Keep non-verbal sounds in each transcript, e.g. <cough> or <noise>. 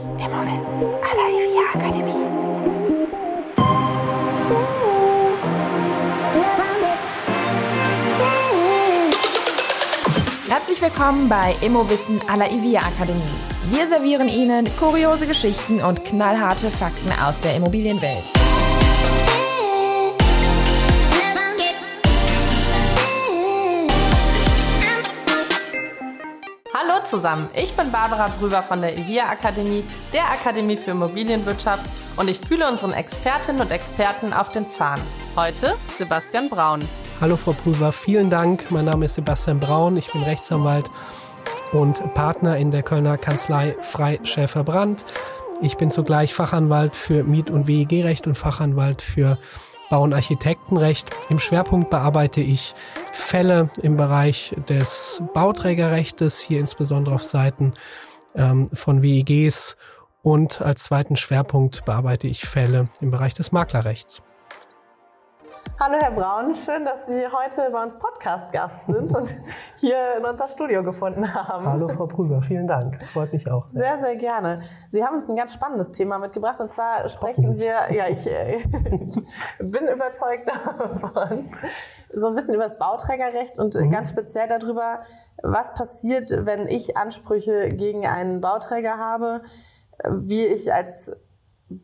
Immowissen à la IVIA Akademie. Herzlich willkommen bei Immowissen à la IVIA Akademie. Wir servieren Ihnen kuriose Geschichten und knallharte Fakten aus der Immobilienwelt. Zusammen, ich bin Barbara Brüber von der IVIA Akademie, der Akademie für Immobilienwirtschaft und ich fühle unseren Expertinnen und Experten auf den Zahn. Heute Sebastian Braun. Hallo Frau Prüfer, vielen Dank. Mein Name ist Sebastian Braun, ich bin Rechtsanwalt und Partner in der Kölner Kanzlei Freischäfer Brandt. Ich bin zugleich Fachanwalt für Miet- und WEG-Recht und Fachanwalt für Bau- und Architektenrecht. Im Schwerpunkt bearbeite ich Fälle im Bereich des Bauträgerrechtes, hier insbesondere auf Seiten ähm, von WEGs und als zweiten Schwerpunkt bearbeite ich Fälle im Bereich des Maklerrechts. Hallo Herr Braun, schön, dass Sie heute bei uns Podcast-Gast sind und hier in unser Studio gefunden haben. Hallo Frau Prüfer, vielen Dank. Freut mich auch sehr. Sehr, sehr gerne. Sie haben uns ein ganz spannendes Thema mitgebracht und zwar sprechen wir, ja, ich äh, <laughs> bin überzeugt davon, so ein bisschen über das Bauträgerrecht und mhm. ganz speziell darüber, was passiert, wenn ich Ansprüche gegen einen Bauträger habe, wie ich als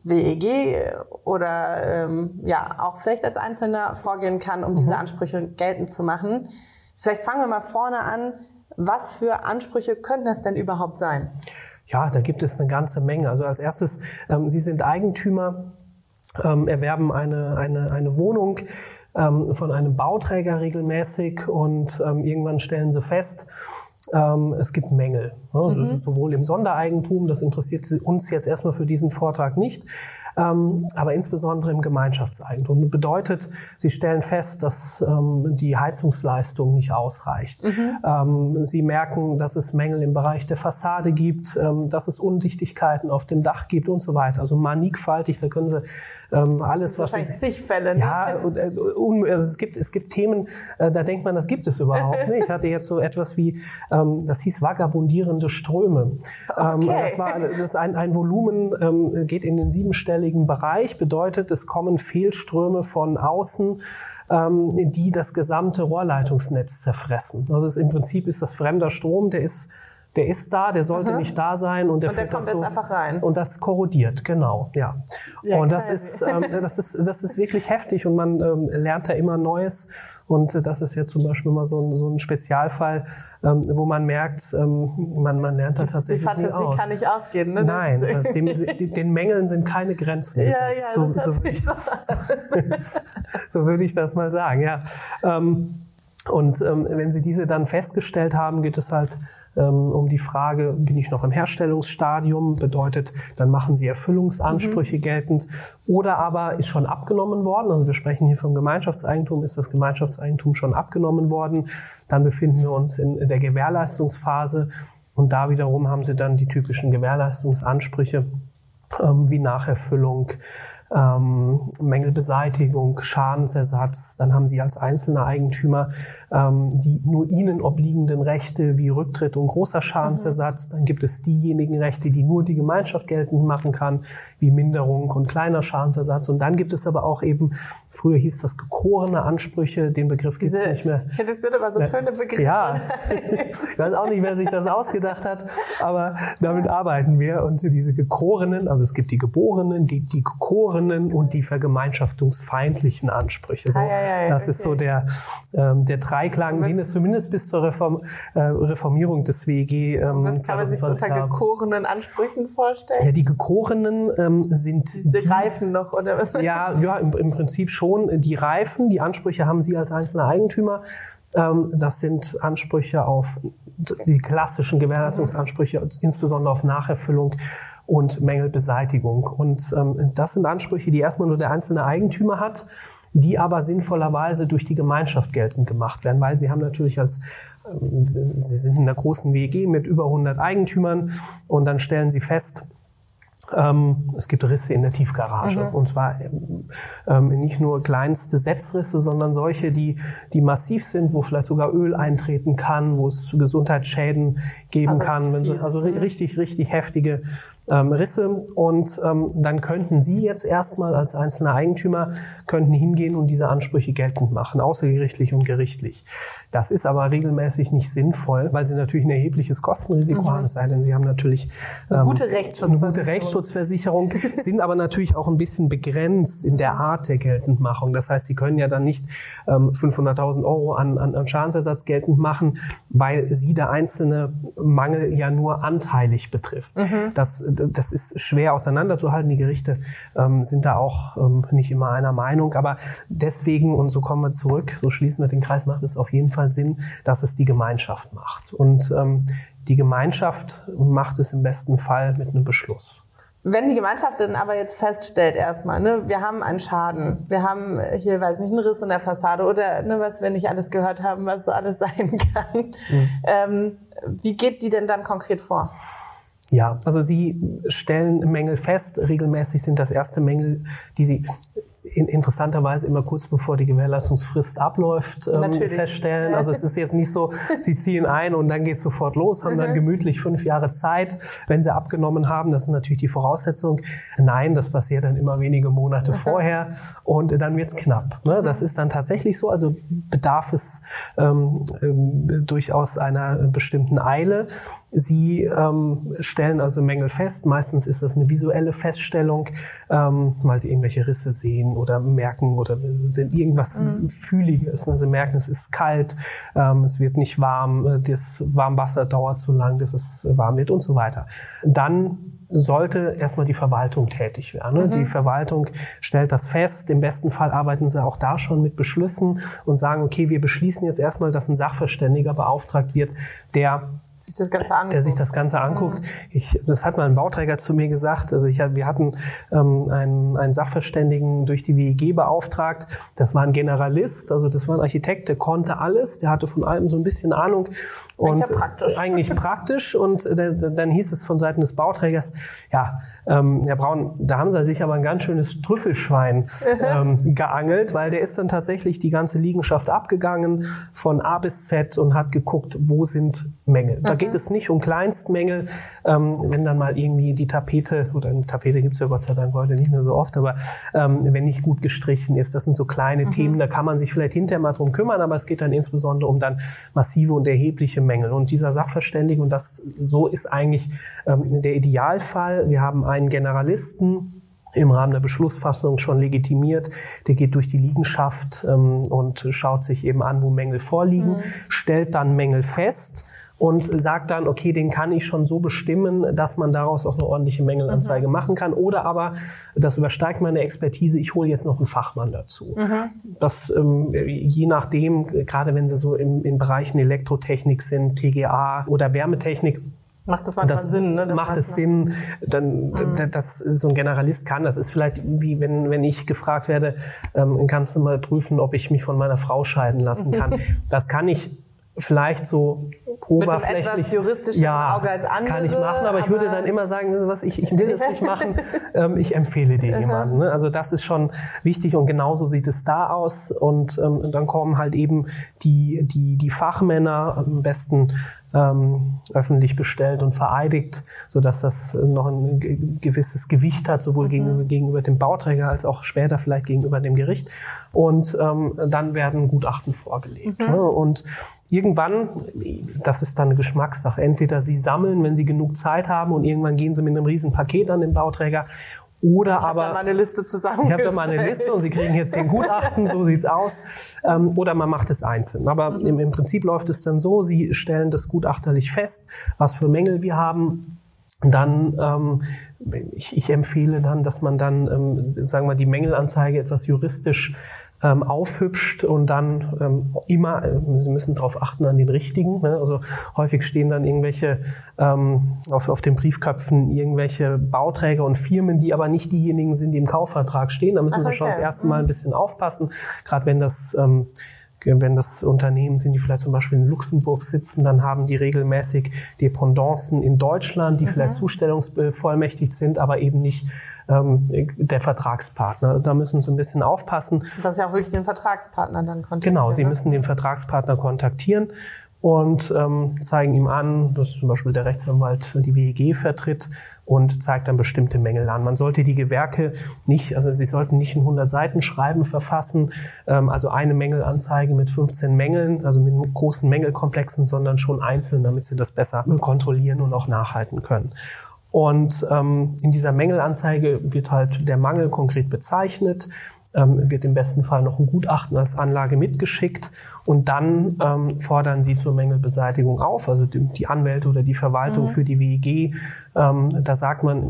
WEG oder ähm, ja auch vielleicht als Einzelner vorgehen kann, um mhm. diese Ansprüche geltend zu machen. Vielleicht fangen wir mal vorne an. Was für Ansprüche könnten das denn überhaupt sein? Ja, da gibt es eine ganze Menge. Also als erstes, ähm, Sie sind Eigentümer, ähm, erwerben eine, eine, eine Wohnung ähm, von einem Bauträger regelmäßig und ähm, irgendwann stellen Sie fest, ähm, es gibt Mängel, ne? mhm. sowohl im Sondereigentum, das interessiert uns jetzt erstmal für diesen Vortrag nicht, ähm, aber insbesondere im Gemeinschaftseigentum. Das bedeutet, Sie stellen fest, dass ähm, die Heizungsleistung nicht ausreicht. Mhm. Ähm, Sie merken, dass es Mängel im Bereich der Fassade gibt, ähm, dass es Undichtigkeiten auf dem Dach gibt und so weiter. Also mannigfaltig, da können Sie ähm, alles, was es zig Fälle. Ja, und, äh, also es gibt es gibt Themen, äh, da denkt man, das gibt es überhaupt <laughs> nicht. Ich hatte jetzt so etwas wie, ähm, das hieß vagabundierende Ströme. Okay. das war das ist ein, ein Volumen geht in den siebenstelligen Bereich bedeutet, es kommen Fehlströme von außen, ähm, die das gesamte Rohrleitungsnetz zerfressen. Also ist, im Prinzip ist das fremder Strom, der ist der ist da, der sollte Aha. nicht da sein und der, und der kommt jetzt einfach rein. Und das korrodiert, genau, ja. ja und das ist, ähm, das ist, das ist wirklich heftig und man ähm, lernt da immer Neues. Und äh, das ist jetzt zum Beispiel mal so ein, so ein Spezialfall, ähm, wo man merkt, ähm, man, man lernt da tatsächlich Die Fantasie aus. kann nicht ausgehen, ne? Nein, also dem, den Mängeln sind keine Grenzen. Ja, ja, so, das so, würde ich, so, <laughs> so würde ich das mal sagen, ja. Ähm, und ähm, wenn Sie diese dann festgestellt haben, geht es halt um die Frage, bin ich noch im Herstellungsstadium? Bedeutet, dann machen Sie Erfüllungsansprüche mhm. geltend. Oder aber ist schon abgenommen worden, also wir sprechen hier vom Gemeinschaftseigentum, ist das Gemeinschaftseigentum schon abgenommen worden? Dann befinden wir uns in der Gewährleistungsphase und da wiederum haben Sie dann die typischen Gewährleistungsansprüche ähm, wie Nacherfüllung, ähm, Mängelbeseitigung, Schadensersatz. Dann haben Sie als einzelner Eigentümer ähm, die nur Ihnen obliegenden Rechte wie Rücktritt und großer Schadensersatz. Dann gibt es diejenigen Rechte, die nur die Gemeinschaft geltend machen kann, wie Minderung und kleiner Schadensersatz. Und dann gibt es aber auch eben, früher hieß das gekorene Ansprüche, den Begriff gibt es nicht mehr. Das sind aber so schöne Begriffe. Ja, ich weiß auch nicht, wer sich das ausgedacht hat, aber damit arbeiten wir. Und diese gekorenen, also es gibt die Geborenen, die, die gekorenen, Verlorenen und die vergemeinschaftungsfeindlichen Ansprüche. So, ah, ja, ja, das okay. ist so der, ähm, der Dreiklang, den es zumindest bis zur Reform, äh, Reformierung des WEG ähm, Was kann man sich unter gekorenen Ansprüchen vorstellen? Ja, die gekorenen ähm, sind die, die Reifen noch oder was? Ja, ja, im, im Prinzip schon. Die Reifen, die Ansprüche haben Sie als einzelner Eigentümer. Ähm, das sind Ansprüche auf die klassischen Gewährleistungsansprüche, insbesondere auf Nacherfüllung und Mängelbeseitigung. Und ähm, das sind Ansprüche, die erstmal nur der einzelne Eigentümer hat, die aber sinnvollerweise durch die Gemeinschaft geltend gemacht werden, weil sie haben natürlich als ähm, Sie sind in einer großen WG mit über 100 Eigentümern und dann stellen Sie fest, ähm, es gibt Risse in der Tiefgarage. Mhm. Und zwar ähm, nicht nur kleinste Setzrisse, sondern solche, die, die massiv sind, wo vielleicht sogar Öl eintreten kann, wo es Gesundheitsschäden geben also kann. So, also mhm. richtig, richtig heftige ähm, Risse. Und ähm, dann könnten Sie jetzt erstmal als einzelner Eigentümer könnten hingehen und diese Ansprüche geltend machen, außergerichtlich und gerichtlich. Das ist aber regelmäßig nicht sinnvoll, weil Sie natürlich ein erhebliches Kostenrisiko mhm. haben, es sei denn, Sie haben natürlich ähm, eine gute Rechtsschutzversicherung. Eine gute Rechtsschutzversicherung, <laughs> sind aber natürlich auch ein bisschen begrenzt in der Art der Geltendmachung. Das heißt, Sie können ja dann nicht ähm, 500.000 Euro an, an, an Schadensersatz geltend machen, weil Sie der einzelne Mangel ja nur anteilig betrifft. Mhm. Das das ist schwer auseinanderzuhalten. Die Gerichte ähm, sind da auch ähm, nicht immer einer Meinung. Aber deswegen, und so kommen wir zurück, so schließen wir den Kreis, macht es auf jeden Fall Sinn, dass es die Gemeinschaft macht. Und ähm, die Gemeinschaft macht es im besten Fall mit einem Beschluss. Wenn die Gemeinschaft dann aber jetzt feststellt erstmal, ne, wir haben einen Schaden, wir haben hier, weiß nicht, einen Riss in der Fassade oder ne, was wir nicht alles gehört haben, was so alles <laughs> sein kann. Mhm. Ähm, wie geht die denn dann konkret vor? Ja, also Sie stellen Mängel fest. Regelmäßig sind das erste Mängel, die Sie in, interessanterweise immer kurz bevor die Gewährleistungsfrist abläuft ähm, feststellen. Also es ist jetzt nicht so, <laughs> sie ziehen ein und dann geht es sofort los, haben dann mhm. gemütlich fünf Jahre Zeit, wenn sie abgenommen haben. Das ist natürlich die Voraussetzung. Nein, das passiert dann immer wenige Monate vorher und dann wird's knapp. Ne? Das ist dann tatsächlich so. Also bedarf es ähm, ähm, durchaus einer bestimmten Eile. Sie ähm, stellen also Mängel fest. Meistens ist das eine visuelle Feststellung, ähm, weil sie irgendwelche Risse sehen oder merken oder irgendwas mhm. Fühliges. Also merken, es ist kalt, ähm, es wird nicht warm, äh, das Warmwasser dauert zu lang, dass es warm wird und so weiter. Dann sollte erstmal die Verwaltung tätig werden. Ne? Mhm. Die Verwaltung stellt das fest. Im besten Fall arbeiten sie auch da schon mit Beschlüssen und sagen, okay, wir beschließen jetzt erstmal, dass ein Sachverständiger beauftragt wird, der sich das Ganze anguckt. Der sich das Ganze anguckt. Mhm. Ich, das hat mal ein Bauträger zu mir gesagt. Also ich, wir hatten ähm, einen, einen Sachverständigen durch die WEG beauftragt. Das war ein Generalist, also das war ein Architekt, der konnte alles, der hatte von allem so ein bisschen Ahnung. Und eigentlich praktisch. Eigentlich praktisch. Und der, dann hieß es von Seiten des Bauträgers, ja, ähm, Herr Braun, da haben Sie sich aber ein ganz schönes Trüffelschwein <laughs> ähm, geangelt, weil der ist dann tatsächlich die ganze Liegenschaft abgegangen von A bis Z und hat geguckt, wo sind Mängel. Da geht es nicht um Kleinstmängel, ähm, wenn dann mal irgendwie die Tapete, oder eine Tapete gibt's ja Gott sei Dank heute nicht mehr so oft, aber ähm, wenn nicht gut gestrichen ist, das sind so kleine mhm. Themen, da kann man sich vielleicht hinterher mal drum kümmern, aber es geht dann insbesondere um dann massive und erhebliche Mängel. Und dieser Sachverständige, und das so ist eigentlich ähm, der Idealfall, wir haben einen Generalisten, im Rahmen der Beschlussfassung schon legitimiert. Der geht durch die Liegenschaft ähm, und schaut sich eben an, wo Mängel vorliegen, mhm. stellt dann Mängel fest und sagt dann, okay, den kann ich schon so bestimmen, dass man daraus auch eine ordentliche Mängelanzeige mhm. machen kann. Oder aber, das übersteigt meine Expertise, ich hole jetzt noch einen Fachmann dazu. Mhm. Das ähm, je nachdem, gerade wenn Sie so im, in Bereichen Elektrotechnik sind, TGA oder Wärmetechnik, Macht das manchmal das Sinn, ne? Das macht es Sinn, dann, mhm. dass so ein Generalist kann. Das ist vielleicht wie wenn, wenn ich gefragt werde, ähm, kannst du mal prüfen, ob ich mich von meiner Frau scheiden lassen kann. <laughs> das kann ich vielleicht so oberflächlich. Ja, Auge als andere, kann ich machen, aber, aber ich würde dann immer sagen, was ich, ich will das nicht <laughs> machen, ähm, ich empfehle dir jemanden. Ne? Also das ist schon wichtig und genauso sieht es da aus und ähm, dann kommen halt eben die die die Fachmänner am besten ähm, öffentlich bestellt und vereidigt, so dass das noch ein gewisses Gewicht hat, sowohl mhm. gegenüber, gegenüber dem Bauträger als auch später vielleicht gegenüber dem Gericht. Und ähm, dann werden Gutachten vorgelegt. Mhm. Ne? Und irgendwann, das ist dann eine Geschmackssache, entweder Sie sammeln, wenn Sie genug Zeit haben und irgendwann gehen Sie mit einem riesen Paket an den Bauträger oder ich aber. Ich habe da mal eine Liste zusammen. Ich habe da mal eine Liste und Sie kriegen jetzt den Gutachten, so sieht's aus. Ähm, oder man macht es einzeln. Aber mhm. im, im Prinzip läuft es dann so, Sie stellen das gutachterlich fest, was für Mängel wir haben. Dann ähm, ich, ich empfehle dann, dass man dann, ähm, sagen wir, die Mängelanzeige etwas juristisch ähm, aufhübscht und dann ähm, immer, äh, Sie müssen darauf achten an den richtigen. Ne? Also häufig stehen dann irgendwelche ähm, auf, auf den Briefköpfen irgendwelche Bauträger und Firmen, die aber nicht diejenigen sind, die im Kaufvertrag stehen. Da müssen Ach, okay. wir schon das erste Mal ein bisschen aufpassen, gerade wenn das ähm, wenn das Unternehmen sind, die vielleicht zum Beispiel in Luxemburg sitzen, dann haben die regelmäßig Dependancen in Deutschland, die mhm. vielleicht zustellungsbevollmächtigt sind, aber eben nicht ähm, der Vertragspartner. Da müssen Sie ein bisschen aufpassen. Das ist ja auch wirklich den Vertragspartner dann kontaktieren. Genau, Sie ne? müssen den Vertragspartner kontaktieren und ähm, zeigen ihm an, dass zum Beispiel der Rechtsanwalt die WEG vertritt und zeigt dann bestimmte Mängel an. Man sollte die Gewerke nicht, also sie sollten nicht ein 100 Seiten Schreiben verfassen, ähm, also eine Mängelanzeige mit 15 Mängeln, also mit großen Mängelkomplexen, sondern schon einzeln, damit sie das besser kontrollieren und auch nachhalten können. Und ähm, in dieser Mängelanzeige wird halt der Mangel konkret bezeichnet ähm, wird im besten Fall noch ein Gutachten als Anlage mitgeschickt und dann ähm, fordern sie zur Mängelbeseitigung auf, also die, die Anwälte oder die Verwaltung mhm. für die WEG. Ähm, da sagt man,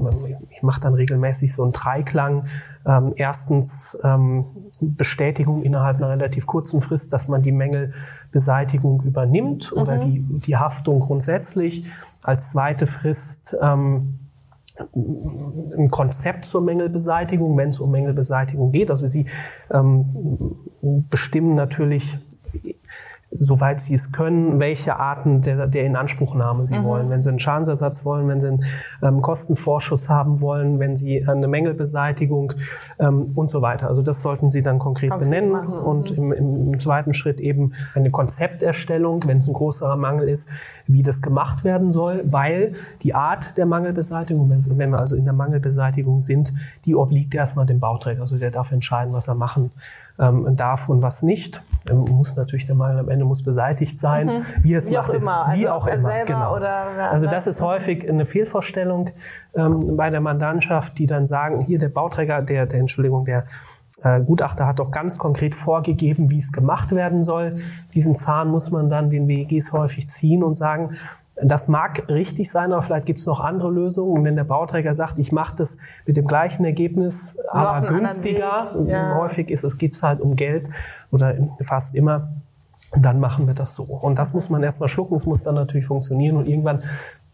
ich mache dann regelmäßig so einen Dreiklang. Ähm, erstens ähm, Bestätigung innerhalb einer relativ kurzen Frist, dass man die Mängelbeseitigung übernimmt mhm. oder die, die Haftung grundsätzlich. Als zweite Frist ähm, ein Konzept zur Mängelbeseitigung, wenn es um Mängelbeseitigung geht. Also sie ähm, bestimmen natürlich soweit sie es können, welche Arten der, der Inanspruchnahme sie mhm. wollen. Wenn sie einen Schadensersatz wollen, wenn sie einen ähm, Kostenvorschuss haben wollen, wenn sie eine Mängelbeseitigung ähm, und so weiter. Also das sollten sie dann konkret, konkret benennen machen. und mhm. im, im, zweiten Schritt eben eine Konzepterstellung, wenn es ein größerer Mangel ist, wie das gemacht werden soll, weil die Art der Mangelbeseitigung, wenn wir also in der Mangelbeseitigung sind, die obliegt erstmal dem Bauträger. Also der darf entscheiden, was er machen ähm, darf und was nicht. Ähm, muss natürlich der Mangel am Ende muss beseitigt sein, mhm. wie es wie macht. Auch immer. Wie also auch immer. Genau. also das ist häufig eine Fehlvorstellung ähm, bei der Mandantschaft, die dann sagen, hier der Bauträger, der, der Entschuldigung, der äh, Gutachter hat doch ganz konkret vorgegeben, wie es gemacht werden soll. Diesen Zahn muss man dann den WEGs häufig ziehen und sagen, das mag richtig sein, aber vielleicht gibt es noch andere Lösungen. Und wenn der Bauträger sagt, ich mache das mit dem gleichen Ergebnis, aber günstiger, ja. häufig ist es geht's halt um Geld oder fast immer, dann machen wir das so. Und das muss man erstmal schlucken, es muss dann natürlich funktionieren und irgendwann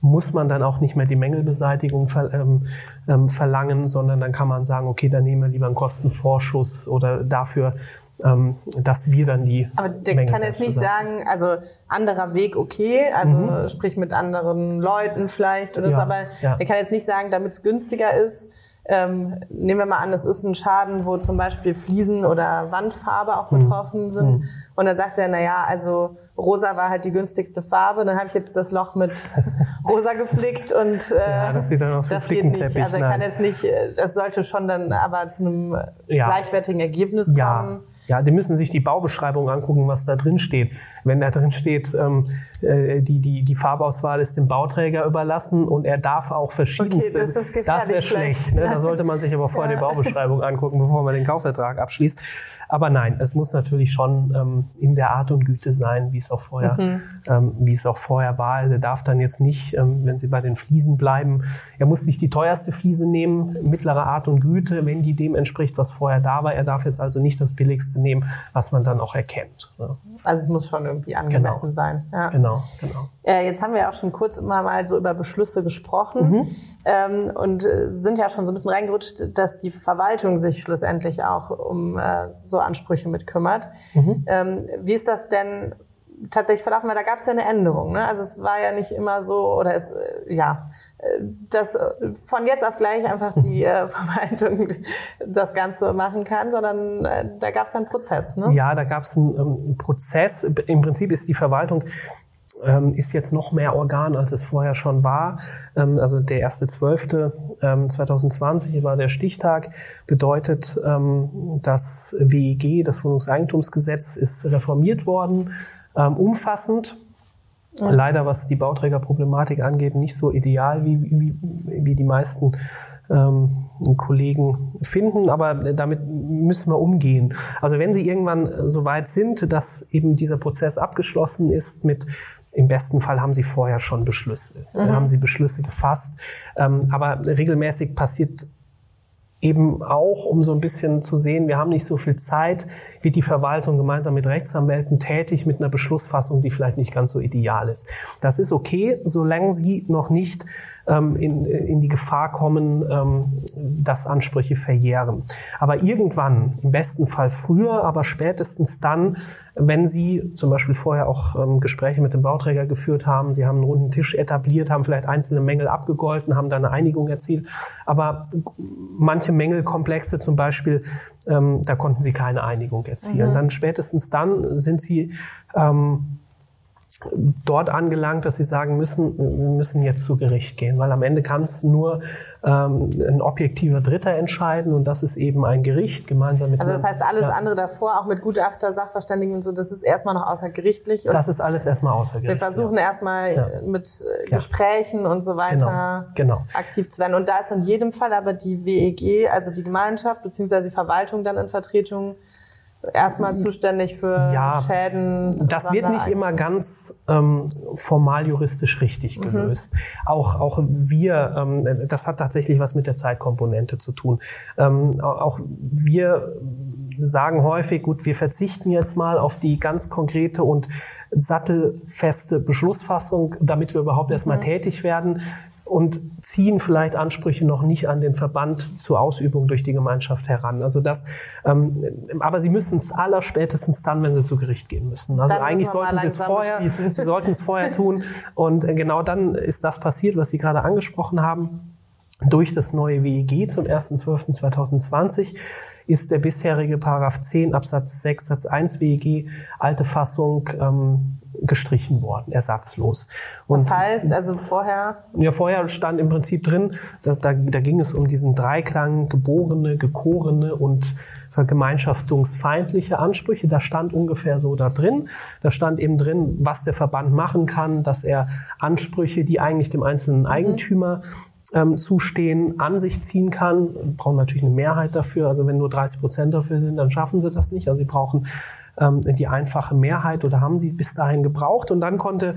muss man dann auch nicht mehr die Mängelbeseitigung ver, ähm, ähm, verlangen, sondern dann kann man sagen, okay, dann nehmen wir lieber einen Kostenvorschuss oder dafür ähm, dass wir dann die. Aber der Menge kann jetzt nicht sagen, also anderer Weg okay, also mhm. sprich mit anderen Leuten vielleicht oder ja, so, aber ja. der kann jetzt nicht sagen, damit es günstiger ist, ähm, nehmen wir mal an, es ist ein Schaden, wo zum Beispiel Fliesen oder Wandfarbe auch mhm. betroffen sind. Mhm. Und dann sagt er, na ja, also rosa war halt die günstigste Farbe. Dann habe ich jetzt das Loch mit <laughs> rosa geflickt und äh, ja, das sieht dann aus wie Flickenteppich. Also er kann jetzt nicht, äh, das sollte schon dann aber zu einem ja. gleichwertigen Ergebnis kommen. Ja. Die müssen sich die Baubeschreibung angucken, was da drin steht. Wenn da drin steht, ähm, äh, die, die, die Farbauswahl ist dem Bauträger überlassen und er darf auch verschiedenste. Okay, das das wäre schlecht. Ne? Da sollte man sich aber vorher <laughs> ja. die Baubeschreibung angucken, bevor man den Kaufvertrag abschließt. Aber nein, es muss natürlich schon ähm, in der Art und Güte sein, wie es auch vorher, mhm. ähm, wie es auch vorher war. Also er darf dann jetzt nicht, ähm, wenn Sie bei den Fliesen bleiben, er muss nicht die teuerste Fliese nehmen, mittlere Art und Güte, wenn die dem entspricht, was vorher da war. Er darf jetzt also nicht das billigste Wichtigste nehmen, was man dann auch erkennt. Ne? Also es muss schon irgendwie angemessen genau. sein. Ja. Genau, genau. Äh, jetzt haben wir auch schon kurz immer mal so über Beschlüsse gesprochen mhm. ähm, und äh, sind ja schon so ein bisschen reingerutscht, dass die Verwaltung sich schlussendlich auch um äh, so Ansprüche mit kümmert. Mhm. Ähm, wie ist das denn tatsächlich verlaufen, weil da gab es ja eine Änderung. Ne? Also es war ja nicht immer so, oder es, äh, ja, äh, dass äh, von jetzt auf gleich einfach die äh, <laughs> Verwaltung das Ganze machen kann, sondern äh, da gab es einen Prozess. Ne? Ja, da gab es einen ähm, Prozess. Im Prinzip ist die Verwaltung ähm, ist jetzt noch mehr Organ, als es vorher schon war. Ähm, also der erste zwölfte ähm, 2020 war der Stichtag, bedeutet, ähm, das WEG, das Wohnungseigentumsgesetz, ist reformiert worden, ähm, umfassend. Ja. Leider, was die Bauträgerproblematik angeht, nicht so ideal, wie, wie, wie die meisten ähm, Kollegen finden, aber damit müssen wir umgehen. Also wenn Sie irgendwann so weit sind, dass eben dieser Prozess abgeschlossen ist mit im besten Fall haben sie vorher schon Beschlüsse, mhm. haben sie Beschlüsse gefasst. Ähm, aber regelmäßig passiert eben auch, um so ein bisschen zu sehen, wir haben nicht so viel Zeit, wird die Verwaltung gemeinsam mit Rechtsanwälten tätig mit einer Beschlussfassung, die vielleicht nicht ganz so ideal ist. Das ist okay, solange sie noch nicht ähm, in, in die Gefahr kommen, ähm, dass Ansprüche verjähren. Aber irgendwann, im besten Fall früher, aber spätestens dann, wenn Sie zum Beispiel vorher auch ähm, Gespräche mit dem Bauträger geführt haben, Sie haben einen runden Tisch etabliert, haben vielleicht einzelne Mängel abgegolten, haben da eine Einigung erzielt, aber manche Mängelkomplexe zum Beispiel, ähm, da konnten Sie keine Einigung erzielen. Mhm. Dann spätestens dann sind Sie ähm, dort angelangt, dass sie sagen müssen, wir müssen jetzt zu Gericht gehen, weil am Ende kann es nur ähm, ein objektiver Dritter entscheiden und das ist eben ein Gericht gemeinsam mit. Also das heißt alles ja. andere davor, auch mit Gutachter, Sachverständigen und so, das ist erstmal noch außergerichtlich. das ist alles erstmal außergerichtlich. Wir versuchen ja. erstmal ja. mit Gesprächen und so weiter genau. Genau. aktiv zu werden. Und da ist in jedem Fall aber die WEG, also die Gemeinschaft beziehungsweise die Verwaltung dann in Vertretung erstmal zuständig für ja, Schäden. Das wird nicht immer ganz ähm, formal juristisch richtig mhm. gelöst. Mhm. Auch auch wir, ähm, das hat tatsächlich was mit der Zeitkomponente zu tun. Ähm, auch wir sagen häufig, gut, wir verzichten jetzt mal auf die ganz konkrete und sattelfeste Beschlussfassung, damit wir überhaupt mhm. erstmal tätig werden und ziehen vielleicht Ansprüche noch nicht an den Verband zur Ausübung durch die Gemeinschaft heran. Also das, ähm, aber sie müssen es allerspätestens dann, wenn sie zu Gericht gehen müssen. Also dann eigentlich sollten sie es vorher, sie <laughs> sollten es vorher tun. Und äh, genau dann ist das passiert, was Sie gerade angesprochen haben. Durch das neue WEG zum 1.12.2020 ist der bisherige Paragraph 10 Absatz 6 Satz 1 WEG alte Fassung ähm, gestrichen worden, ersatzlos. Und, das heißt, also vorher? Ja, vorher stand im Prinzip drin, da, da, da ging es um diesen Dreiklang geborene, gekorene und vergemeinschaftungsfeindliche Ansprüche. Da stand ungefähr so da drin. Da stand eben drin, was der Verband machen kann, dass er Ansprüche, die eigentlich dem einzelnen mhm. Eigentümer ähm, zustehen, an sich ziehen kann. Brauchen natürlich eine Mehrheit dafür. Also wenn nur 30 Prozent dafür sind, dann schaffen sie das nicht. Also sie brauchen ähm, die einfache Mehrheit oder haben sie bis dahin gebraucht. Und dann konnte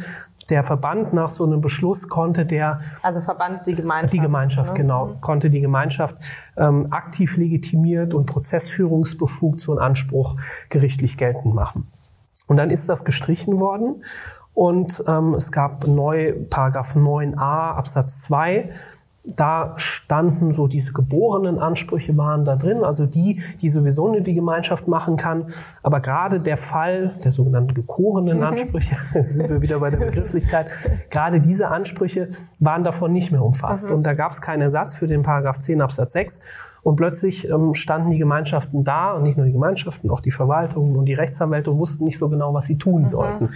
der Verband nach so einem Beschluss konnte der also Verband die Gemeinschaft die Gemeinschaft ne? genau konnte die Gemeinschaft ähm, aktiv legitimiert und prozessführungsbefugt so einen Anspruch gerichtlich geltend machen und dann ist das gestrichen worden und ähm, es gab neu Paragraph 9a Absatz 2 da standen so diese geborenen Ansprüche waren da drin, also die, die sowieso nur die Gemeinschaft machen kann. Aber gerade der Fall der sogenannten gekorenen. Ansprüche, <laughs> sind wir wieder bei der <laughs> Begrifflichkeit, gerade diese Ansprüche waren davon nicht mehr umfasst. Mhm. Und da gab es keinen Ersatz für den Paragraph 10 Absatz 6. Und plötzlich ähm, standen die Gemeinschaften da und nicht nur die Gemeinschaften, auch die Verwaltungen und die Rechtsanwälte wussten nicht so genau, was sie tun mhm. sollten.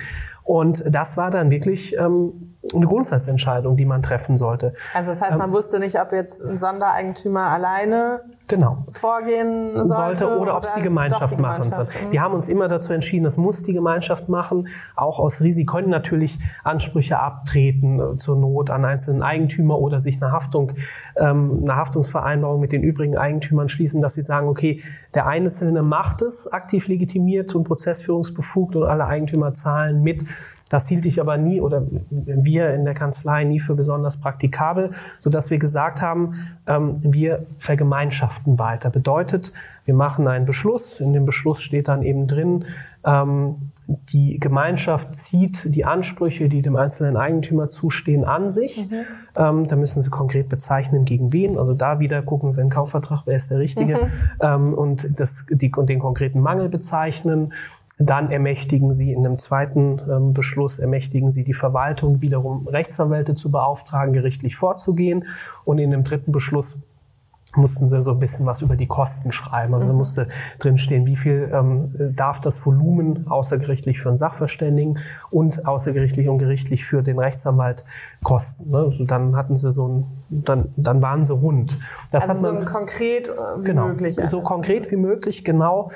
Und das war dann wirklich ähm, eine Grundsatzentscheidung, die man treffen sollte. Also das heißt, man ähm, wusste nicht, ob jetzt ein Sondereigentümer alleine genau. vorgehen sollte, sollte oder, oder ob es die Gemeinschaft, die machen soll. Mhm. Wir haben uns immer dazu entschieden, das muss die Gemeinschaft machen. Auch aus Risiko können natürlich Ansprüche abtreten äh, zur Not an einzelnen Eigentümer oder sich eine Haftung, ähm, eine Haftungsvereinbarung mit den übrigen Eigentümern schließen, dass sie sagen, okay, der Einzelne macht es aktiv legitimiert und prozessführungsbefugt und alle Eigentümer zahlen mit. Das hielt ich aber nie oder wir in der Kanzlei nie für besonders praktikabel, so dass wir gesagt haben, ähm, wir vergemeinschaften weiter. Bedeutet, wir machen einen Beschluss. In dem Beschluss steht dann eben drin, ähm, die Gemeinschaft zieht die Ansprüche, die dem einzelnen Eigentümer zustehen, an sich. Mhm. Ähm, da müssen Sie konkret bezeichnen, gegen wen. Also da wieder gucken Sie in den Kaufvertrag, wer ist der Richtige. Mhm. Ähm, und, das, die, und den konkreten Mangel bezeichnen. Dann ermächtigen Sie in einem zweiten ähm, Beschluss, ermächtigen Sie die Verwaltung wiederum Rechtsanwälte zu beauftragen, gerichtlich vorzugehen. Und in dem dritten Beschluss mussten sie so ein bisschen was über die Kosten schreiben. Also mhm. musste drinstehen, wie viel ähm, darf das Volumen außergerichtlich für einen Sachverständigen und außergerichtlich und gerichtlich für den Rechtsanwalt kosten. Ne? Also dann hatten sie so ein, dann, dann waren sie rund. Das also hat man, so konkret äh, wie genau, möglich. So konkret wie möglich, genau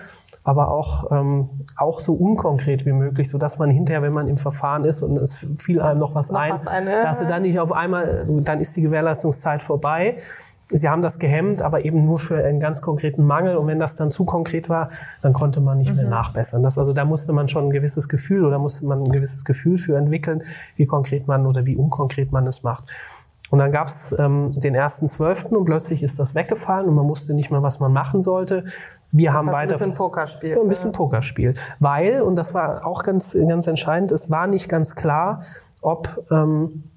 aber auch, ähm, auch so unkonkret wie möglich, so dass man hinterher, wenn man im Verfahren ist und es fiel einem noch was noch ein, was eine. dass sie dann nicht auf einmal, dann ist die Gewährleistungszeit vorbei. Sie haben das gehemmt, aber eben nur für einen ganz konkreten Mangel. Und wenn das dann zu konkret war, dann konnte man nicht mhm. mehr nachbessern. Das, also da musste man schon ein gewisses Gefühl oder musste man ein gewisses Gefühl für entwickeln, wie konkret man oder wie unkonkret man es macht. Und dann gab es ähm, den ersten zwölften und plötzlich ist das weggefallen und man wusste nicht mehr, was man machen sollte. Wir Das haben heißt, weiter Ein bisschen Pokerspiel. ein bisschen Pokerspiel. Weil, und das war auch ganz, ganz entscheidend, es war nicht ganz klar, ob ähm,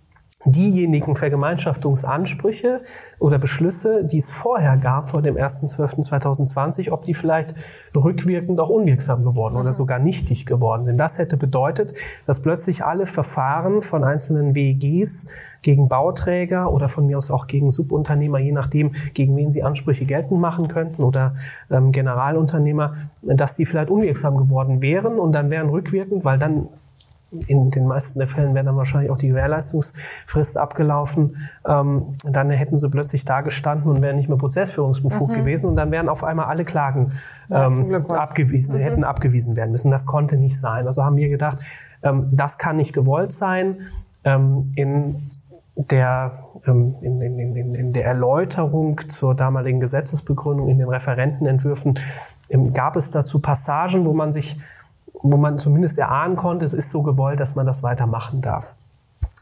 diejenigen Vergemeinschaftungsansprüche oder Beschlüsse, die es vorher gab, vor dem 1.12.2020, ob die vielleicht rückwirkend auch unwirksam geworden oder sogar nichtig geworden sind. Das hätte bedeutet, dass plötzlich alle Verfahren von einzelnen WEGs gegen Bauträger oder von mir aus auch gegen Subunternehmer, je nachdem, gegen wen sie Ansprüche geltend machen könnten oder ähm, Generalunternehmer, dass die vielleicht unwirksam geworden wären und dann wären rückwirkend, weil dann in den meisten der Fällen wäre dann wahrscheinlich auch die Gewährleistungsfrist abgelaufen. Ähm, dann hätten sie plötzlich da gestanden und wären nicht mehr prozessführungsbefugt gewesen und dann wären auf einmal alle Klagen Ja, ähm, mal. abgewiesen, hätten abgewiesen werden müssen. Das konnte nicht sein. Also haben wir gedacht, ähm, das kann nicht gewollt sein. Ähm, in der, ähm, in, in, in, in der Erläuterung zur damaligen Gesetzesbegründung in den Referentenentwürfen ähm, gab es dazu Passagen, wo man sich wo man zumindest erahnen konnte, es ist so gewollt, dass man das weitermachen darf.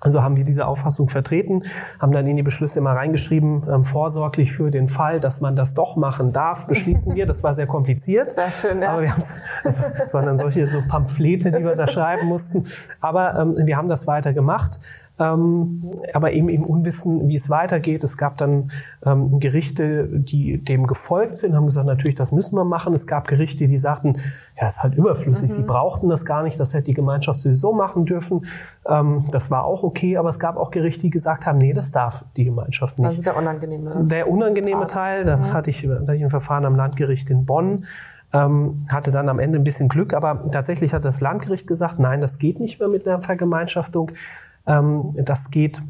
Also haben wir diese Auffassung vertreten, haben dann in die Beschlüsse immer reingeschrieben, ähm, vorsorglich für den Fall, dass man das doch machen darf, beschließen wir. Das war sehr kompliziert. Sehr schön, ja. Aber wir haben es es waren dann solche so Pamphlete, die wir da schreiben mussten. Aber ähm, wir haben das weiter gemacht. Ähm, aber eben im Unwissen, wie es weitergeht. Es gab dann ähm, Gerichte, die dem gefolgt sind, haben gesagt, natürlich, das müssen wir machen. Es gab Gerichte, die sagten, ja, ist halt überflüssig. Sie brauchten das gar nicht, das hätte die Gemeinschaft sowieso machen dürfen. Ähm, das war auch okay, aber es gab auch Gerichte, die gesagt haben, nee, das darf die Gemeinschaft nicht. Also der unangenehme. Der unangenehme Teil, da hatte ich, da hatte ich ein Verfahren am Landgericht in Bonn, ähm, hatte dann am Ende ein bisschen Glück, aber tatsächlich hat das Landgericht gesagt, nein, das geht nicht mehr mit einer Vergemeinschaftung. Ähm, das geht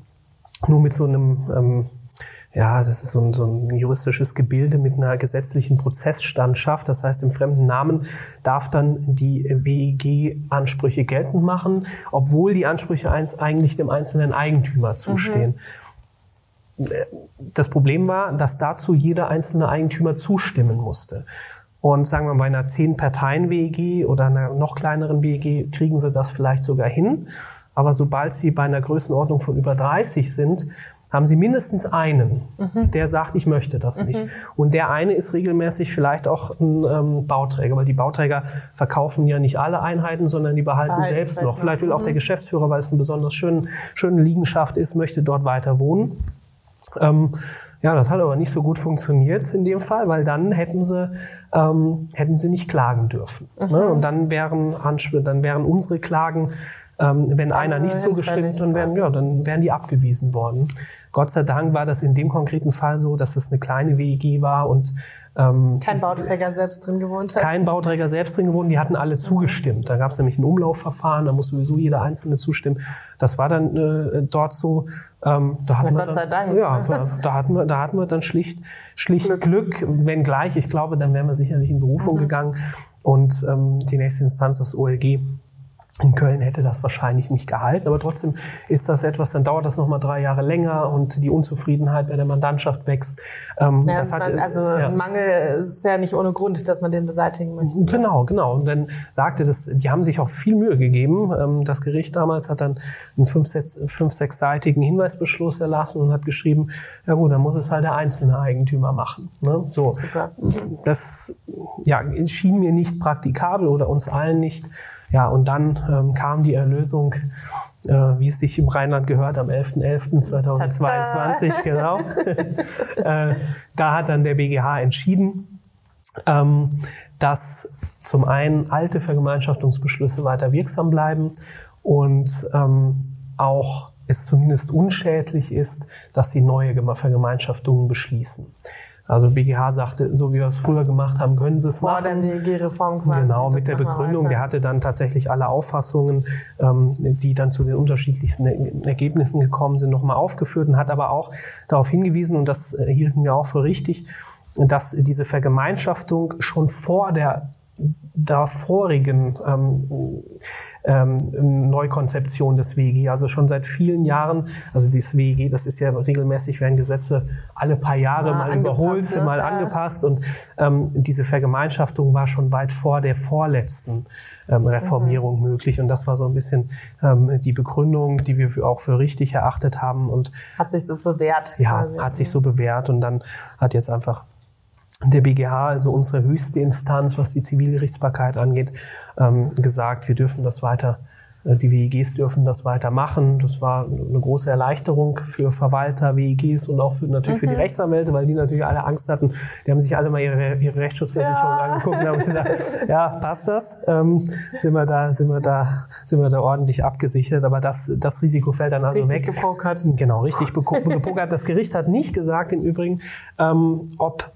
nur mit so einem, ähm, ja, das ist so ein, so ein juristisches Gebilde mit einer gesetzlichen Prozessstandschaft. Das heißt, im fremden Namen darf dann die WEG Ansprüche geltend machen, obwohl die Ansprüche eins eigentlich dem einzelnen Eigentümer zustehen. Das Problem war, dass dazu jeder einzelne Eigentümer zustimmen musste. Und sagen wir mal, bei einer 10-Parteien-WEG oder einer noch kleineren WEG kriegen sie das vielleicht sogar hin. Aber sobald sie bei einer Größenordnung von über 30 sind, haben sie mindestens einen, der sagt, ich möchte das nicht. Und der eine ist regelmäßig vielleicht auch ein ähm, Bauträger, weil die Bauträger verkaufen ja nicht alle Einheiten, sondern die behalten, Behalten selbst noch. Vielleicht will auch der Geschäftsführer, weil es eine besonders schön, schöne Liegenschaft ist, möchte dort weiter wohnen. Ähm, ja, das hat aber nicht so gut funktioniert in dem Fall, weil dann hätten sie ähm, hätten sie nicht klagen dürfen. Ne? Und dann wären dann wären unsere Klagen, ähm, wenn einer nicht zugestimmt, dann wären ja, dann wären die abgewiesen worden. Gott sei Dank war das in dem konkreten Fall so, dass es eine kleine WEG war und ähm, Kein Bauträger selbst drin gewohnt hat. kein Bauträger selbst drin gewohnt, die hatten alle zugestimmt. Da gab es nämlich ein Umlaufverfahren, da muss sowieso jeder Einzelne zustimmen. Das war dann äh, dort so. Ähm, da hatten Na, wir Gott dann, sei Dank. Ja, da, hatten wir, da hatten wir dann schlicht, schlicht Glück. wenngleich, ich glaube, dann wären wir sicherlich in Berufung gegangen und ähm, die nächste Instanz, das OLG, in Köln hätte das wahrscheinlich nicht gehalten, aber trotzdem ist das etwas, dann dauert das nochmal drei Jahre länger und die Unzufriedenheit bei der Mandantschaft wächst. Ähm, Ja, das hat, man, also ja. ein Mangel ist ja nicht ohne Grund, dass man den beseitigen möchte. Genau, genau. Und dann sagte das, die haben sich auch viel Mühe gegeben. Ähm, Das Gericht damals hat dann einen fünf, fünf sechsseitigen Hinweisbeschluss erlassen und hat geschrieben, ja gut, dann muss es halt der einzelne Eigentümer machen. Ne? So. Super. Das ja, schien mir nicht praktikabel oder uns allen nicht. Ja, und dann ähm, kam die Erlösung, äh, wie es sich im Rheinland gehört, am 11.11.2022, <laughs> genau. <laughs> äh, da hat dann der BGH entschieden, ähm, dass zum einen alte Vergemeinschaftungsbeschlüsse weiter wirksam bleiben und ähm, auch es zumindest unschädlich ist, dass sie neue Geme- Vergemeinschaftungen beschließen. Also BGH sagte, so wie wir es früher gemacht haben, können sie es Vor machen. der DG-Reform quasi. Genau, mit der Begründung, der hatte dann tatsächlich alle Auffassungen, ähm, die dann zu den unterschiedlichsten Er- Ergebnissen gekommen sind, nochmal aufgeführt und hat aber auch darauf hingewiesen, und das äh, hielten wir auch für richtig, dass diese Vergemeinschaftung schon vor der davorigen ähm, ähm, Neukonzeption des WEG. Also schon seit vielen Jahren, also das WEG, das ist ja regelmäßig, werden Gesetze alle paar Jahre ja, mal überholt, ne? mal ja. angepasst und ähm, diese Vergemeinschaftung war schon weit vor der vorletzten ähm, Reformierung mhm. möglich und das war so ein bisschen ähm, die Begründung, die wir auch für richtig erachtet haben und hat sich so bewährt. Ja, quasi. hat sich so bewährt und dann hat jetzt einfach der BGH, also unsere höchste Instanz, was die Zivilgerichtsbarkeit angeht, ähm, gesagt, wir dürfen das weiter, äh, die WEGs dürfen das weiter machen. Das war eine große Erleichterung für Verwalter, WEGs und auch für, natürlich mhm. für die mhm. Rechtsanwälte, weil die natürlich alle Angst hatten. Die haben sich alle mal ihre, ihre Rechtsschutzversicherung ja. angeguckt und haben gesagt, ja, passt das? Ähm, sind wir da, sind wir da, sind wir da ordentlich abgesichert? Aber das, das Risiko fällt dann also richtig weg. Gepokert. Genau, richtig gepokert. Das Gericht hat nicht gesagt im Übrigen, ähm, ob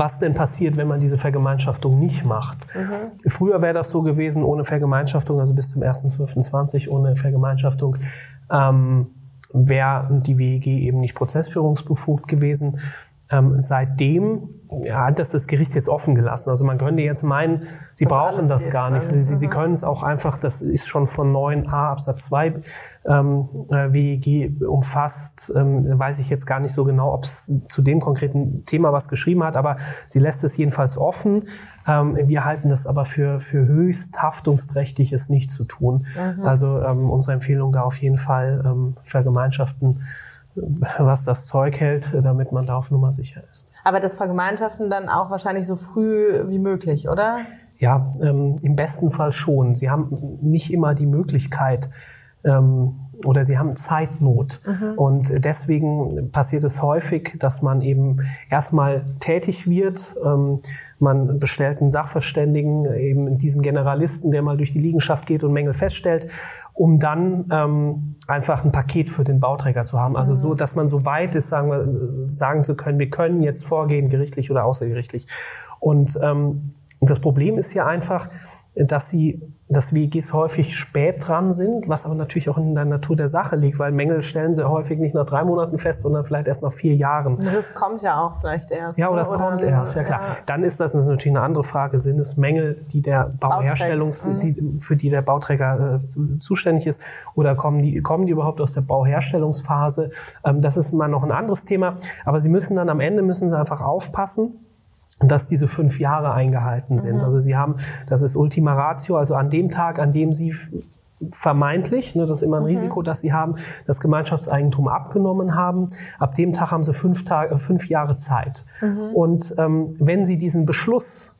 was denn passiert, wenn man diese Vergemeinschaftung nicht macht. Mhm. Früher wäre das so gewesen, ohne Vergemeinschaftung, also bis zum 1.12.20 ohne Vergemeinschaftung, ähm, wäre die WEG eben nicht prozessführungsbefugt gewesen. Ähm, seitdem ja, hat das das Gericht jetzt offen gelassen. Also man könnte jetzt meinen, sie das brauchen das gar nicht. Sie, sie, können es auch einfach, das ist schon von 9a Absatz 2 ähm, äh, WEG umfasst. Ähm, weiß ich jetzt gar nicht so genau, ob es zu dem konkreten Thema was geschrieben hat, aber sie lässt es jedenfalls offen. Ähm, wir halten das aber für, für höchst haftungsträchtig, es nicht zu tun. Mhm. Also ähm, unsere Empfehlung da auf jeden Fall ähm, Vergemeinschaften was das Zeug hält, damit man da auf Nummer sicher ist. Aber das Vergemeinschaften dann auch wahrscheinlich so früh wie möglich, oder? Ja, ähm, im besten Fall schon. Sie haben nicht immer die Möglichkeit, ähm, oder sie haben Zeitnot. Mhm. Und deswegen passiert es häufig, dass man eben erstmal tätig wird. Ähm, man bestellt einen Sachverständigen, eben diesen Generalisten, der mal durch die Liegenschaft geht und Mängel feststellt, um dann ähm, einfach ein Paket für den Bauträger zu haben. Also mhm. so, dass man so weit ist, sagen, wir, sagen zu können, wir können jetzt vorgehen, gerichtlich oder außergerichtlich. Und ähm, das Problem ist hier einfach, dass sie dass WGs häufig spät dran sind, was aber natürlich auch in der Natur der Sache liegt, weil Mängel stellen sie häufig nicht nach drei Monaten fest, sondern vielleicht erst nach vier Jahren. Das kommt ja auch vielleicht erst. Ja, oder das oder kommt erst, ja klar. Ja. Dann ist das natürlich eine andere Frage. Sind es Mängel, die der Bauherstellungs, mhm. die, für die der Bauträger äh, zuständig ist, oder kommen die, kommen die überhaupt aus der Bauherstellungsphase? Ähm, das ist mal noch ein anderes Thema. Aber sie müssen dann am Ende müssen sie einfach aufpassen, dass diese fünf Jahre eingehalten sind. Mhm. Also sie haben, das ist Ultima Ratio, also an dem Tag, an dem sie vermeintlich, ne, das ist immer ein mhm. Risiko, dass sie haben, das Gemeinschaftseigentum abgenommen haben. Ab dem Tag haben sie fünf, Tage, fünf Jahre Zeit. Mhm. Und ähm, wenn sie diesen Beschluss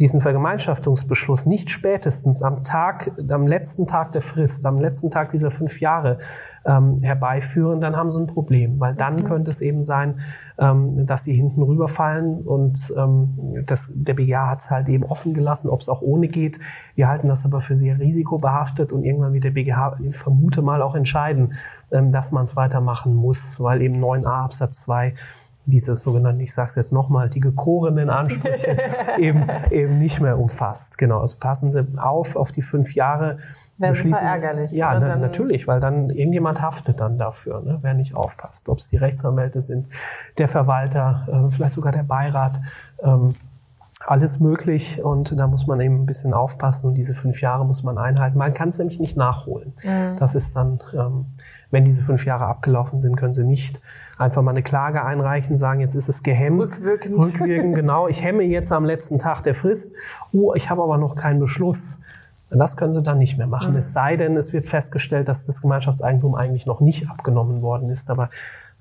diesen Vergemeinschaftungsbeschluss nicht spätestens am Tag, am letzten Tag der Frist, am letzten Tag dieser fünf Jahre ähm, herbeiführen, dann haben sie ein Problem, weil dann mhm. könnte es eben sein, ähm, dass sie hinten rüberfallen und ähm, das, der BGA hat es halt eben offen gelassen, ob es auch ohne geht. Wir halten das aber für sehr risikobehaftet und irgendwann wird der BGH, ich vermute mal, auch entscheiden, ähm, dass man es weitermachen muss, weil eben 9a Absatz 2 diese sogenannten, ich sage es jetzt nochmal, die gekorenen Ansprüche <laughs> eben, eben nicht mehr umfasst. Genau, also passen Sie auf auf die fünf Jahre. Wäre super ärgerlich. Ja, na, natürlich, weil dann irgendjemand haftet dann dafür, ne, wer nicht aufpasst. Ob es die Rechtsanwälte sind, der Verwalter, äh, vielleicht sogar der Beirat. Ähm, alles möglich und da muss man eben ein bisschen aufpassen und diese fünf Jahre muss man einhalten. Man kann es nämlich nicht nachholen. Mhm. Das ist dann, ähm, wenn diese fünf Jahre abgelaufen sind, können sie nicht einfach mal eine Klage einreichen, sagen, jetzt ist es gehemmt. Rückwirkend. Rückwirkend, genau. Ich hemme jetzt am letzten Tag der Frist. Oh, ich habe aber noch keinen Beschluss. Das können sie dann nicht mehr machen. Mhm. Es sei denn, es wird festgestellt, dass das Gemeinschaftseigentum eigentlich noch nicht abgenommen worden ist. Aber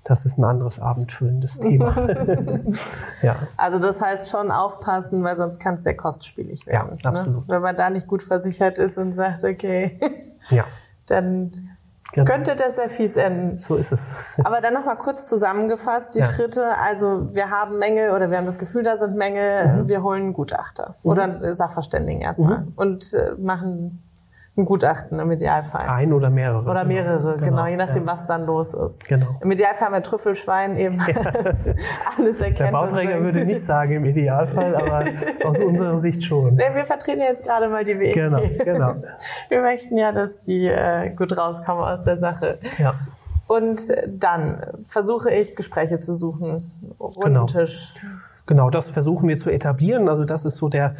das ist ein anderes abendfüllendes Thema. <laughs> <laughs> ja. Also das heißt schon aufpassen, weil sonst kann es sehr kostspielig werden. Ja, absolut. Ne? Wenn man da nicht gut versichert ist und sagt, okay, ja. <laughs> dann Genau. Könnte das sehr fies enden. So ist es. <laughs> Aber dann nochmal kurz zusammengefasst, die ja. Schritte, also wir haben Mängel oder wir haben das Gefühl, da sind Mängel, mhm. wir holen einen Gutachter mhm. oder einen Sachverständigen erstmal mhm. und äh, machen ein Gutachten im Idealfall. Ein oder mehrere. Oder mehrere, genau, genau je nachdem, ja. was dann los ist. Genau. Im Idealfall haben wir Trüffelschwein eben ja. alles erkennt. Der Bauträger würde nicht sagen im Idealfall, aber <laughs> aus unserer Sicht schon. Nee, wir vertreten jetzt gerade mal die Wege. Genau, genau. Wir möchten ja, dass die äh, gut rauskommen aus der Sache. Ja. Und dann versuche ich, Gespräche zu suchen. Runden genau. Tisch. Genau, das versuchen wir zu etablieren. Also das ist so der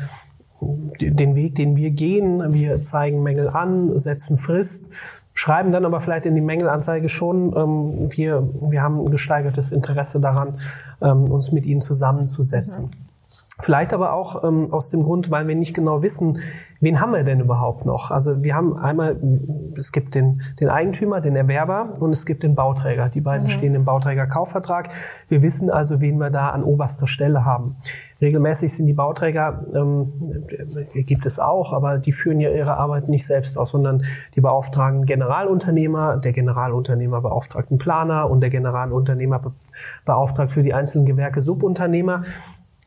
den Weg, den wir gehen. Wir zeigen Mängel an, setzen Frist, schreiben dann aber vielleicht in die Mängelanzeige schon, ähm, wir, wir haben ein gesteigertes Interesse daran, ähm, uns mit ihnen zusammenzusetzen. Mhm. Vielleicht aber auch ähm, aus dem Grund, weil wir nicht genau wissen, wen haben wir denn überhaupt noch? Also wir haben einmal, es gibt den, den Eigentümer, den Erwerber und es gibt den Bauträger. Die beiden mhm. stehen im Bauträger-Kaufvertrag. Wir wissen also, wen wir da an oberster Stelle haben. Regelmäßig sind die Bauträger, ähm, gibt es auch, aber die führen ja ihre Arbeit nicht selbst aus, sondern die beauftragen Generalunternehmer, der Generalunternehmer beauftragt einen Planer und der Generalunternehmer beauftragt für die einzelnen Gewerke Subunternehmer.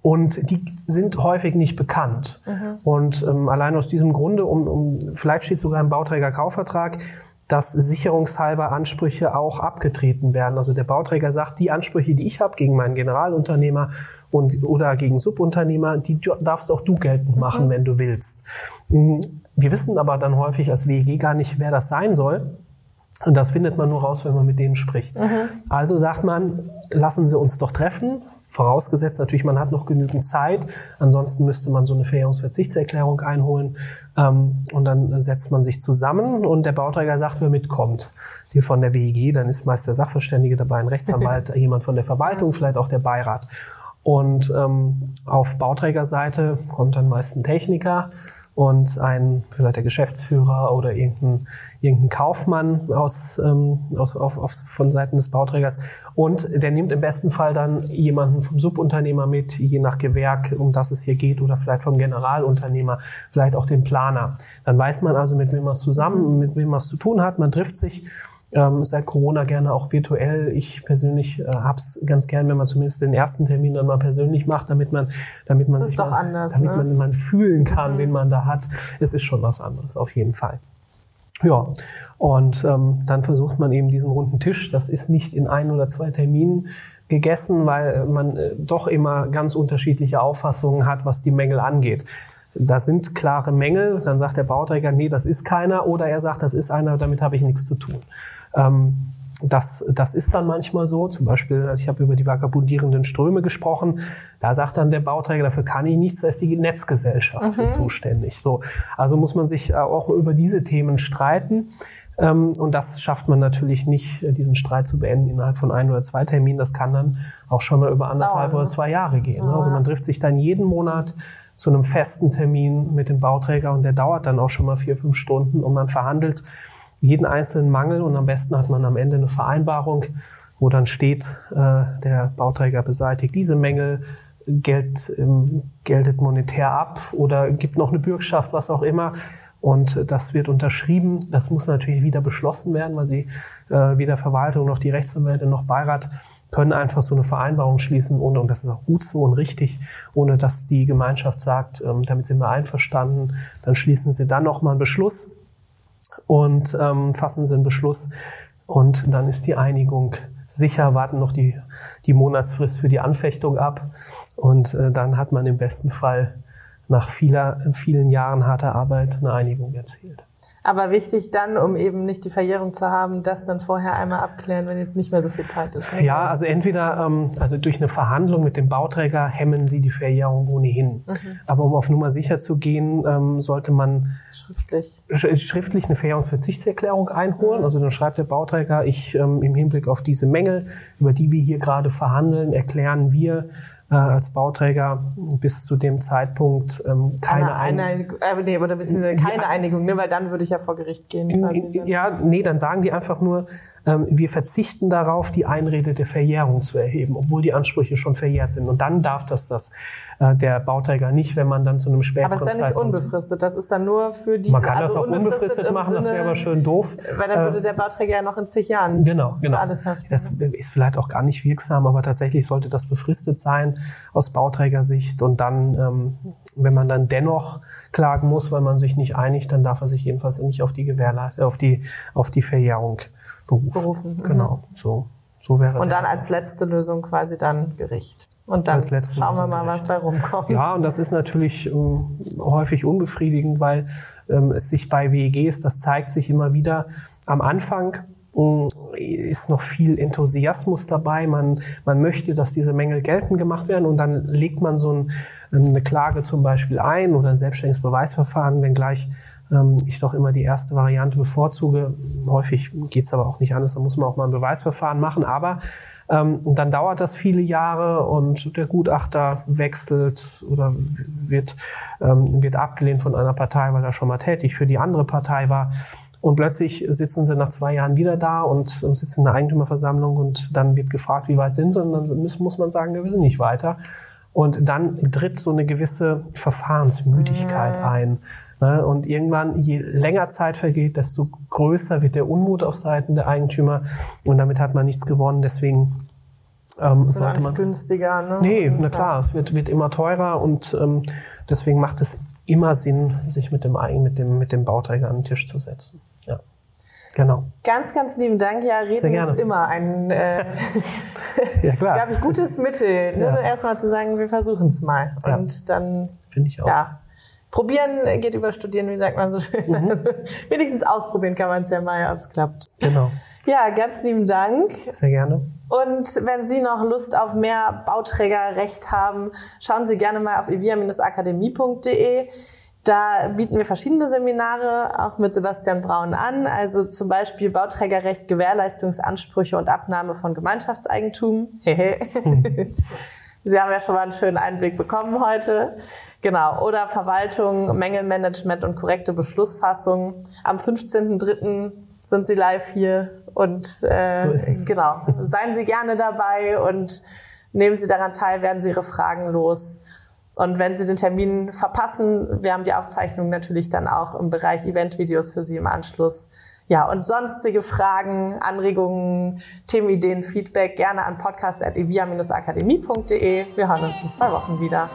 Und die sind häufig nicht bekannt. Mhm. Und ähm, allein aus diesem Grunde, um, um vielleicht steht sogar im Bauträger-Kaufvertrag, dass sicherungshalber Ansprüche auch abgetreten werden. Also der Bauträger sagt, die Ansprüche, die ich habe gegen meinen Generalunternehmer und, oder gegen Subunternehmer, die darfst auch du geltend machen, mhm. wenn du willst. Mm, wir wissen aber dann häufig als WEG gar nicht, wer das sein soll. Und das findet man nur raus, wenn man mit denen spricht. Mhm. Also sagt man, lassen Sie uns doch treffen, Vorausgesetzt natürlich, man hat noch genügend Zeit. Ansonsten müsste man so eine Verjährungsverzichtserklärung einholen. Ähm, und dann setzt man sich zusammen und der Bauträger sagt, wer mitkommt. Die von der WEG, dann ist meist der Sachverständige dabei, ein Rechtsanwalt, <laughs> jemand von der Verwaltung, vielleicht auch der Beirat. Und ähm, auf Bauträgerseite kommt dann meist ein Techniker und ein vielleicht der Geschäftsführer oder irgendein, irgendein Kaufmann aus, ähm, aus auf, auf, von Seiten des Bauträgers und der nimmt im besten Fall dann jemanden vom Subunternehmer mit, je nach Gewerk, um das es hier geht, oder vielleicht vom Generalunternehmer, vielleicht auch den Planer. Dann weiß man also, mit wem man zusammen, mit wem man es zu tun hat. Man trifft sich ähm, seit Corona gerne auch virtuell. Ich persönlich äh, hab's ganz gern, wenn man zumindest den ersten Termin dann mal persönlich macht, damit man, damit man sich mal, anders, damit ne? man, man fühlen kann, mhm. wen man da hat. Es ist schon was anderes, auf jeden Fall. Ja, und ähm, dann versucht man eben diesen runden Tisch. Das ist nicht in ein oder zwei Terminen gegessen, weil man äh, doch immer ganz unterschiedliche Auffassungen hat, was die Mängel angeht. Da sind klare Mängel, dann sagt der Bauträger, nee, das ist keiner, oder er sagt, das ist einer, damit habe ich nichts zu tun. Ähm, das, das ist dann manchmal so. Zum Beispiel, also ich habe über die vagabundierenden Ströme gesprochen. Da sagt dann der Bauträger, dafür kann ich nichts, da ist die Netzgesellschaft mhm. zuständig. So, also muss man sich auch über diese Themen streiten. Ähm, und das schafft man natürlich nicht, äh, diesen Streit zu beenden innerhalb von ein oder zwei Terminen. Das kann dann auch schon mal über anderthalb oder zwei Jahre gehen. Also man trifft sich dann jeden Monat zu einem festen Termin mit dem Bauträger und der dauert dann auch schon mal vier, fünf Stunden und man verhandelt jeden einzelnen Mangel und am besten hat man am Ende eine Vereinbarung, wo dann steht, äh, der Bauträger beseitigt diese Mängel, Geld, ähm, geltet monetär ab oder gibt noch eine Bürgschaft, was auch immer. Und das wird unterschrieben. Das muss natürlich wieder beschlossen werden, weil sie äh, weder Verwaltung noch die Rechtsanwälte noch Beirat können einfach so eine Vereinbarung schließen, ohne, und das ist auch gut so und richtig, ohne dass die Gemeinschaft sagt, ähm, damit sind wir einverstanden. Dann schließen sie dann nochmal einen Beschluss und ähm, fassen sie einen Beschluss und dann ist die Einigung sicher, warten noch die, die Monatsfrist für die Anfechtung ab und äh, dann hat man im besten Fall nach vieler, vielen Jahren harter Arbeit eine Einigung erzielt. Aber wichtig dann, um eben nicht die Verjährung zu haben, das dann vorher einmal abklären, wenn jetzt nicht mehr so viel Zeit ist. Ne? Ja, also entweder ähm, also durch eine Verhandlung mit dem Bauträger hemmen Sie die Verjährung ohnehin. Mhm. Aber um auf Nummer sicher zu gehen, ähm, sollte man schriftlich, sch schriftlich eine Verjährungsverzichtserklärung einholen. Mhm. Also dann schreibt der Bauträger, ich ähm, im Hinblick auf diese Mängel, über die wir hier gerade verhandeln, erklären wir, äh, als Bauträger bis zu dem Zeitpunkt ähm, keine Einigung, äh, nee, oder beziehungsweise keine ja, Einigung, ne, weil dann würde ich ja vor Gericht gehen. Ja, nee, dann sagen die einfach nur, wir verzichten darauf, die Einrede der Verjährung zu erheben, obwohl die Ansprüche schon verjährt sind. Und dann darf das, das äh, der Bauträger nicht, wenn man dann zu einem späteren Aber es ist ja nicht unbefristet, das ist dann nur für die... Man kann also das auch unbefristet, machen, Sinne, das wäre aber schön doof. Weil dann würde äh, der Bauträger ja noch in zig Jahren genau, genau. alles. Das ist vielleicht auch gar nicht wirksam, aber tatsächlich sollte das befristet sein aus Bauträgersicht. Und dann, ähm, wenn man dann dennoch klagen muss, weil man sich nicht einigt, dann darf er sich jedenfalls nicht auf die Gewährleistung, auf die, auf die Verjährung berufen. berufen. Mhm. Genau, so. So wäre und dann als letzte Lösung quasi dann Gericht. Und dann schauen wir mal, was bei rumkommt. Ja, und das ist natürlich ähm, häufig unbefriedigend, weil ähm, es sich bei WEGs, das zeigt sich immer wieder, am Anfang ist noch viel Enthusiasmus dabei. Man, man möchte, dass diese Mängel geltend gemacht werden und dann legt man so ein, eine Klage zum Beispiel ein oder ein selbstständiges Beweisverfahren, wenngleich ähm, ich doch immer die erste Variante bevorzuge. Häufig geht's aber auch nicht anders, da muss man auch mal ein Beweisverfahren machen. Aber ähm, dann dauert das viele Jahre und der Gutachter wechselt oder wird, ähm, wird abgelehnt von einer Partei, weil er schon mal tätig für die andere Partei war. Und plötzlich sitzen sie nach zwei Jahren wieder da und sitzen in der Eigentümerversammlung und dann wird gefragt, wie weit sind sie? Und dann muss, muss man sagen, wir sind nicht weiter. Und dann tritt so eine gewisse Verfahrensmüdigkeit ja. ein. Ne? Und irgendwann, je länger Zeit vergeht, desto größer wird der Unmut auf Seiten der Eigentümer. Und damit hat man nichts gewonnen. Deswegen ähm, sollte man. günstiger, ne? Nee, na klar, es wird, wird immer teurer und ähm, deswegen macht es immer Sinn, sich mit dem, mit dem, mit dem Bauträger an den Tisch zu setzen. Genau. Ganz, ganz lieben Dank. Ja, reden ist immer ein, äh, <laughs> ja, klar. <laughs> glaube ich, gutes Mittel. Ne? Ja. Erstmal zu sagen, wir versuchen es mal. Ja. Und dann, finde ich auch. Ja, probieren geht über studieren, wie sagt man so schön. Mhm. <laughs> Wenigstens ausprobieren kann man es ja mal, ob es klappt. Genau. Ja, ganz lieben Dank. Sehr gerne. Und wenn Sie noch Lust auf mehr Bauträgerrecht haben, schauen Sie gerne mal auf evia-akademie.de. Da bieten wir verschiedene Seminare auch mit Sebastian Braun an, also zum Beispiel Bauträgerrecht, Gewährleistungsansprüche und Abnahme von Gemeinschaftseigentum. <laughs> Sie haben ja schon mal einen schönen Einblick bekommen heute. Genau. Oder Verwaltung, Mängelmanagement und korrekte Beschlussfassung. Am 15.03. sind Sie live hier und äh, so genau. Seien Sie gerne dabei und nehmen Sie daran teil, werden Sie Ihre Fragen los. Und wenn Sie den Termin verpassen, wir haben die Aufzeichnung natürlich dann auch im Bereich Eventvideos für Sie im Anschluss. Ja, und sonstige Fragen, Anregungen, Themenideen, Feedback gerne an podcast.evia-akademie.de. Wir hören uns in zwei Wochen wieder.